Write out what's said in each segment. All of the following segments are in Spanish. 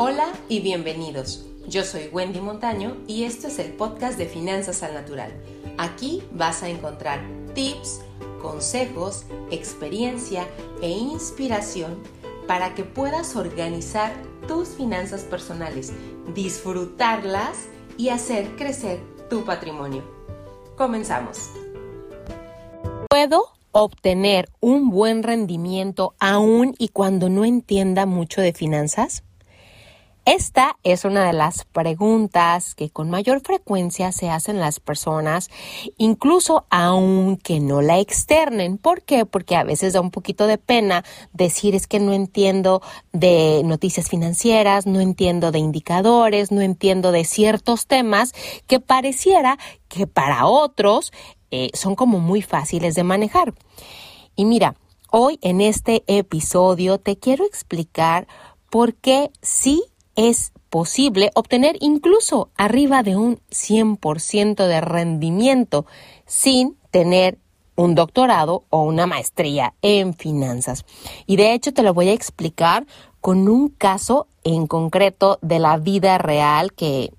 Hola y bienvenidos. Yo soy Wendy Montaño y esto es el podcast de Finanzas al Natural. Aquí vas a encontrar tips, consejos, experiencia e inspiración para que puedas organizar tus finanzas personales, disfrutarlas y hacer crecer tu patrimonio. Comenzamos. ¿Puedo obtener un buen rendimiento aún y cuando no entienda mucho de finanzas? Esta es una de las preguntas que con mayor frecuencia se hacen las personas, incluso aunque no la externen. ¿Por qué? Porque a veces da un poquito de pena decir es que no entiendo de noticias financieras, no entiendo de indicadores, no entiendo de ciertos temas que pareciera que para otros eh, son como muy fáciles de manejar. Y mira, hoy en este episodio te quiero explicar por qué sí es posible obtener incluso arriba de un 100% de rendimiento sin tener un doctorado o una maestría en finanzas. Y de hecho te lo voy a explicar con un caso en concreto de la vida real que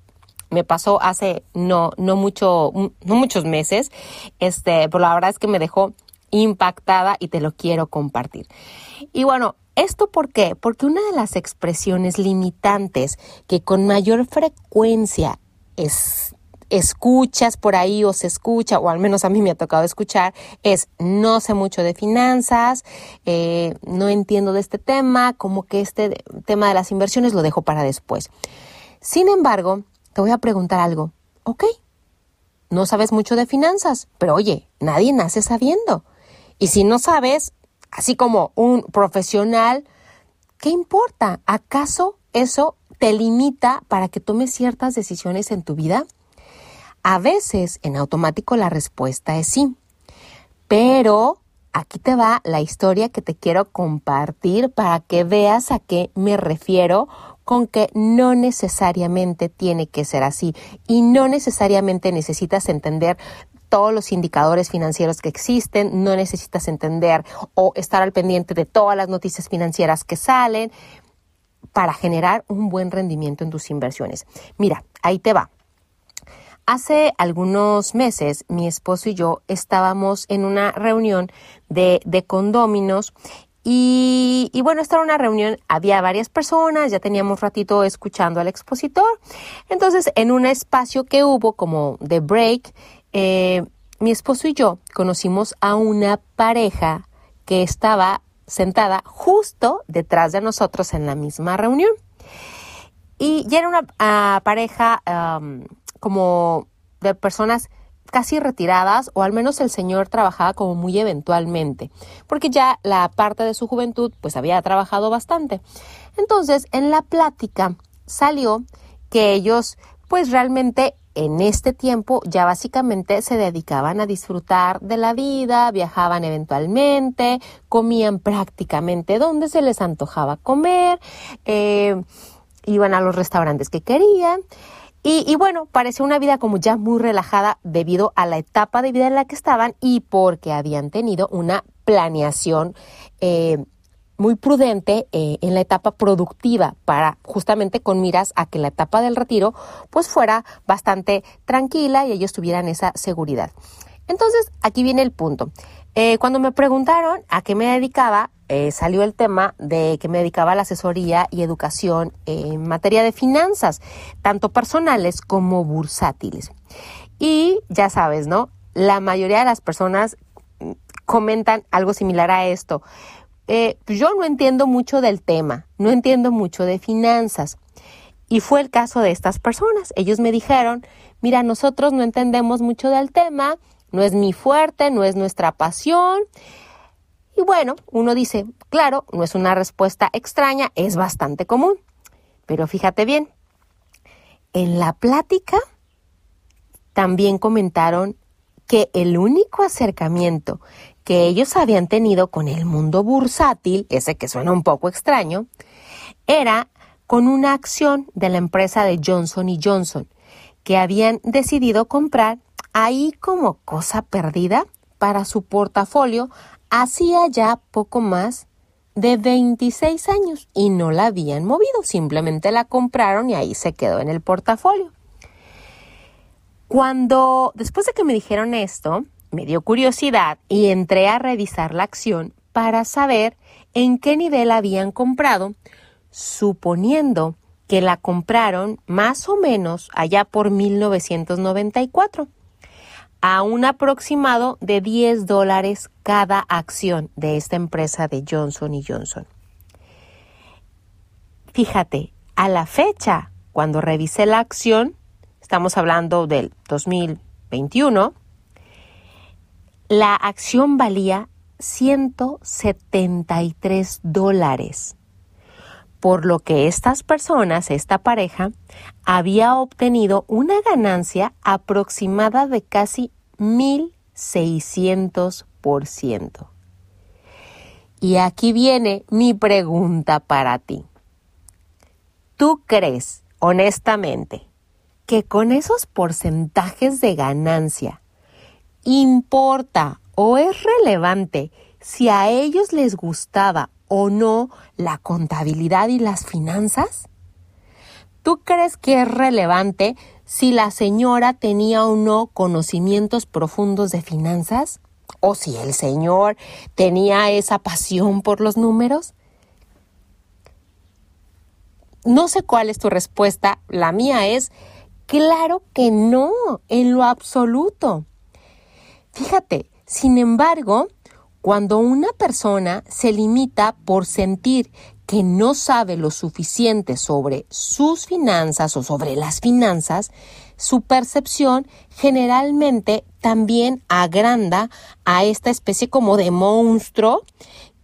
me pasó hace no, no mucho, no muchos meses. Este, pero la verdad es que me dejó impactada y te lo quiero compartir. Y bueno, ¿Esto por qué? Porque una de las expresiones limitantes que con mayor frecuencia es, escuchas por ahí o se escucha, o al menos a mí me ha tocado escuchar, es no sé mucho de finanzas, eh, no entiendo de este tema, como que este tema de las inversiones lo dejo para después. Sin embargo, te voy a preguntar algo. Ok, no sabes mucho de finanzas, pero oye, nadie nace sabiendo. Y si no sabes, así como un profesional, ¿qué importa? ¿Acaso eso te limita para que tomes ciertas decisiones en tu vida? A veces en automático la respuesta es sí, pero aquí te va la historia que te quiero compartir para que veas a qué me refiero con que no necesariamente tiene que ser así y no necesariamente necesitas entender todos los indicadores financieros que existen, no necesitas entender o estar al pendiente de todas las noticias financieras que salen para generar un buen rendimiento en tus inversiones. Mira, ahí te va. Hace algunos meses mi esposo y yo estábamos en una reunión de, de condóminos y, bueno, esta era una reunión, había varias personas, ya teníamos ratito escuchando al expositor. Entonces, en un espacio que hubo como de break, eh, mi esposo y yo conocimos a una pareja que estaba sentada justo detrás de nosotros en la misma reunión. Y ya era una ah, pareja como de personas casi retiradas, o al menos el señor trabajaba como muy eventualmente, porque ya la parte de su juventud pues había trabajado bastante. Entonces, en la plática salió que ellos pues realmente en este tiempo ya básicamente se dedicaban a disfrutar de la vida, viajaban eventualmente, comían prácticamente donde se les antojaba comer, eh, iban a los restaurantes que querían. Y, bueno, parecía una vida como ya muy relajada debido a la etapa de vida en la que estaban y porque habían tenido una planeación eh, muy prudente eh, en la etapa productiva para justamente con miras a que la etapa del retiro pues fuera bastante tranquila y ellos tuvieran esa seguridad. Entonces, aquí viene el punto. Eh, cuando me preguntaron a qué me dedicaba, eh, salió el tema de que me dedicaba a la asesoría y educación en materia de finanzas, tanto personales como bursátiles. Y ya sabes, ¿no? La mayoría de las personas mm, comentan algo similar a esto. Eh, yo no entiendo mucho del tema, no entiendo mucho de finanzas. Y fue el caso de estas personas. Ellos me dijeron, mira, nosotros no entendemos mucho del tema, no es mi fuerte, no es nuestra pasión. Y bueno, uno dice, claro, no es una respuesta extraña, es bastante común. Pero fíjate bien, en la plática también comentaron que el único acercamiento que ellos habían tenido con el mundo bursátil, ese que suena un poco extraño, era con una acción de la empresa de Johnson Johnson, que habían decidido comprar ahí como cosa perdida para su portafolio hacía ya poco más de 26 años y no la habían movido, simplemente la compraron y ahí se quedó en el portafolio. Cuando, después de que me dijeron esto, me dio curiosidad y entré a revisar la acción para saber en qué nivel habían comprado, suponiendo que la compraron más o menos allá por 1994 a un aproximado de 10 dólares cada acción de esta empresa de Johnson Johnson. Fíjate, a la fecha, cuando revisé la acción, estamos hablando del 2021, la acción valía 173 dólares, por lo que estas personas, esta pareja, había obtenido una ganancia aproximada de casi 1.600%. Y aquí viene mi pregunta para ti. ¿Tú crees, honestamente, que con esos porcentajes de ganancia importa o es relevante si a ellos les gustaba o no la contabilidad y las finanzas? ¿Tú crees que es relevante si la señora tenía o no conocimientos profundos de finanzas? ¿O si el señor tenía esa pasión por los números? No sé cuál es tu respuesta. La mía es, claro que no, en lo absoluto. Fíjate, sin embargo, cuando una persona se limita por sentir que no sabe lo suficiente sobre sus finanzas o sobre las finanzas, su percepción generalmente también agranda a esta especie como de monstruo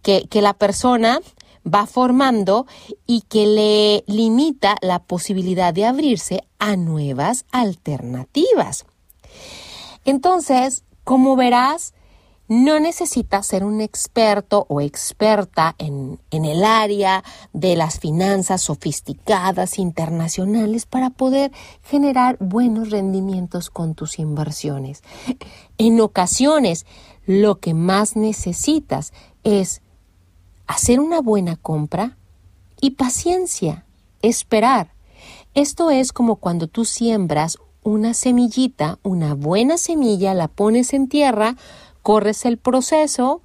que, que la persona va formando y que le limita la posibilidad de abrirse a nuevas alternativas. Entonces, como verás, no necesitas ser un experto o experta en, en, el área de las finanzas sofisticadas internacionales para poder generar buenos rendimientos con tus inversiones. En ocasiones, lo que más necesitas es hacer una buena compra y paciencia, esperar. Esto es como cuando tú siembras una semillita, una buena semilla, la pones en tierra, corres el proceso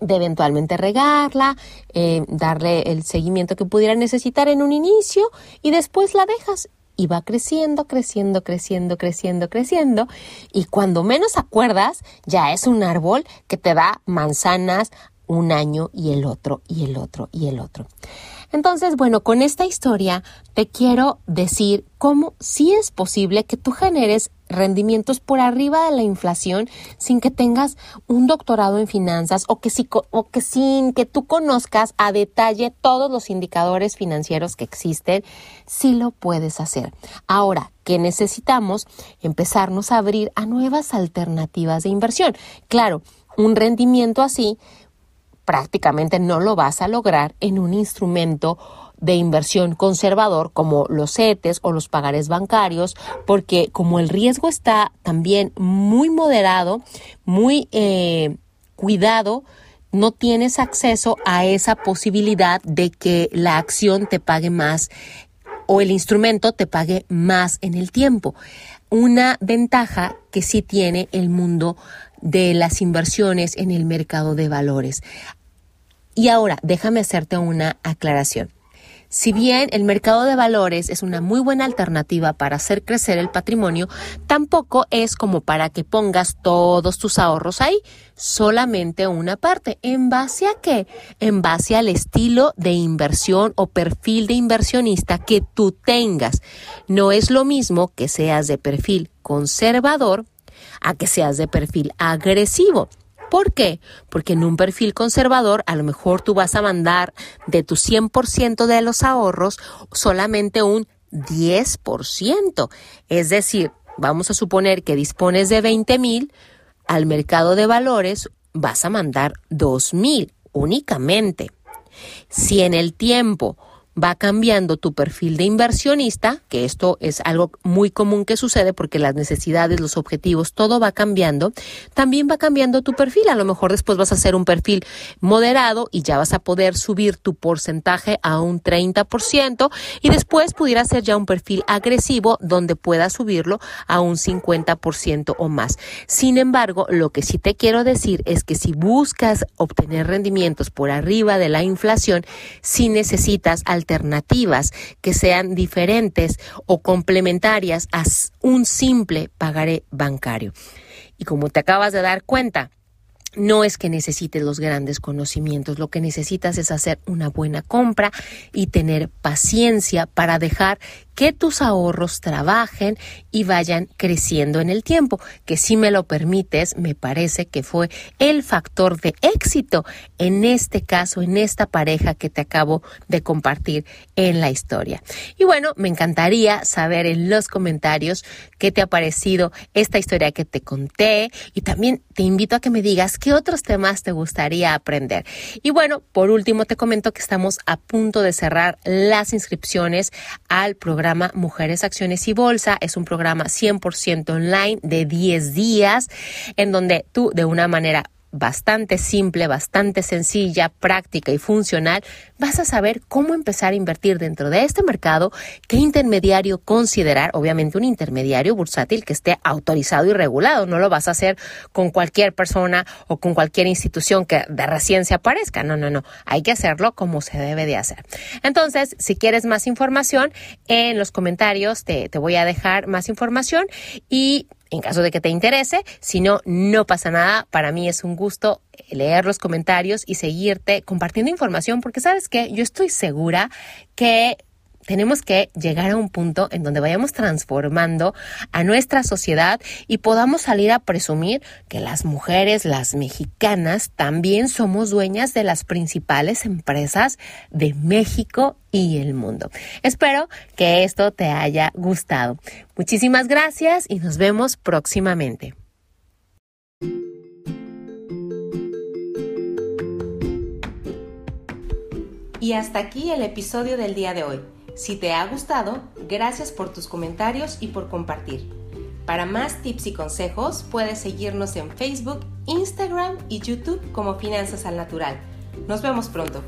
de eventualmente regarla, eh, darle el seguimiento que pudiera necesitar en un inicio y después la dejas y va creciendo, creciendo, creciendo, creciendo, creciendo y cuando menos acuerdas ya es un árbol que te da manzanas un año y el otro y el otro y el otro. Entonces, bueno, con esta historia te quiero decir cómo sí es posible que tú generes rendimientos por arriba de la inflación sin que tengas un doctorado en finanzas o que, o que sin que tú conozcas a detalle todos los indicadores financieros que existen, sí lo puedes hacer. Ahora, ¿qué necesitamos? Empezarnos a abrir a nuevas alternativas de inversión. Claro, un rendimiento así prácticamente no lo vas a lograr en un instrumento de inversión conservador como los CETES o los pagares bancarios, porque como el riesgo está también muy moderado, muy eh, cuidado, no tienes acceso a esa posibilidad de que la acción te pague más o el instrumento te pague más en el tiempo. Una ventaja que sí tiene el mundo de las inversiones en el mercado de valores. Y ahora, déjame hacerte una aclaración. Si bien el mercado de valores es una muy buena alternativa para hacer crecer el patrimonio, tampoco es como para que pongas todos tus ahorros ahí, solamente una parte. ¿En base a qué? En base al estilo de inversión o perfil de inversionista que tú tengas. No es lo mismo que seas de perfil conservador a que seas de perfil agresivo. ¿Por qué? Porque en un perfil conservador a lo mejor tú vas a mandar de tu 100% de los ahorros solamente un 10%. Es decir, vamos a suponer que dispones de 20 mil, al mercado de valores vas a mandar 2 mil únicamente. Si en el tiempo va cambiando tu perfil de inversionista, que esto es algo muy común que sucede porque las necesidades, los objetivos, todo va cambiando, también va cambiando tu perfil. A lo mejor después vas a hacer un perfil moderado y ya vas a poder subir tu porcentaje a un 30% y después pudiera ser ya un perfil agresivo donde puedas subirlo a un 50% o más. Sin embargo, lo que sí te quiero decir es que si buscas obtener rendimientos por arriba de la inflación, si necesitas alternativas que sean diferentes o complementarias a un simple pagaré bancario. Y como te acabas de dar cuenta, no es que necesites los grandes conocimientos, lo que necesitas es hacer una buena compra y tener paciencia para dejar que tus ahorros trabajen y vayan creciendo en el tiempo, que si me lo permites, me parece que fue el factor de éxito en este caso, en esta pareja que te acabo de compartir en la historia. Y bueno, me encantaría saber en los comentarios qué te ha parecido esta historia que te conté y también te invito a que me digas qué otros temas te gustaría aprender. Y bueno, por último te comento que estamos a punto de cerrar las inscripciones al programa programa Mujeres, Acciones y Bolsa. Es un programa 100% online de 10 días en donde tú de una manera bastante simple, bastante sencilla, práctica y funcional, vas a saber cómo empezar a invertir dentro de este mercado, qué intermediario considerar, obviamente un intermediario bursátil que esté autorizado y regulado, no lo vas a hacer con cualquier persona o con cualquier institución que de recién se aparezca, no, no, no, hay que hacerlo como se debe de hacer. Entonces, si quieres más información, en los comentarios te, te voy a dejar más información y en caso de que te interese. Si no, no pasa nada. Para mí es un gusto leer los comentarios y seguirte compartiendo información porque sabes que yo estoy segura que tenemos que llegar a un punto en donde vayamos transformando a nuestra sociedad y podamos salir a presumir que las mujeres, las mexicanas, también somos dueñas de las principales empresas de México y el mundo. Espero que esto te haya gustado. Muchísimas gracias y nos vemos próximamente. Y hasta aquí el episodio del día de hoy. Si te ha gustado, gracias por tus comentarios y por compartir. Para más tips y consejos, puedes seguirnos en Facebook, Instagram y YouTube como Finanzas al Natural. Nos vemos pronto.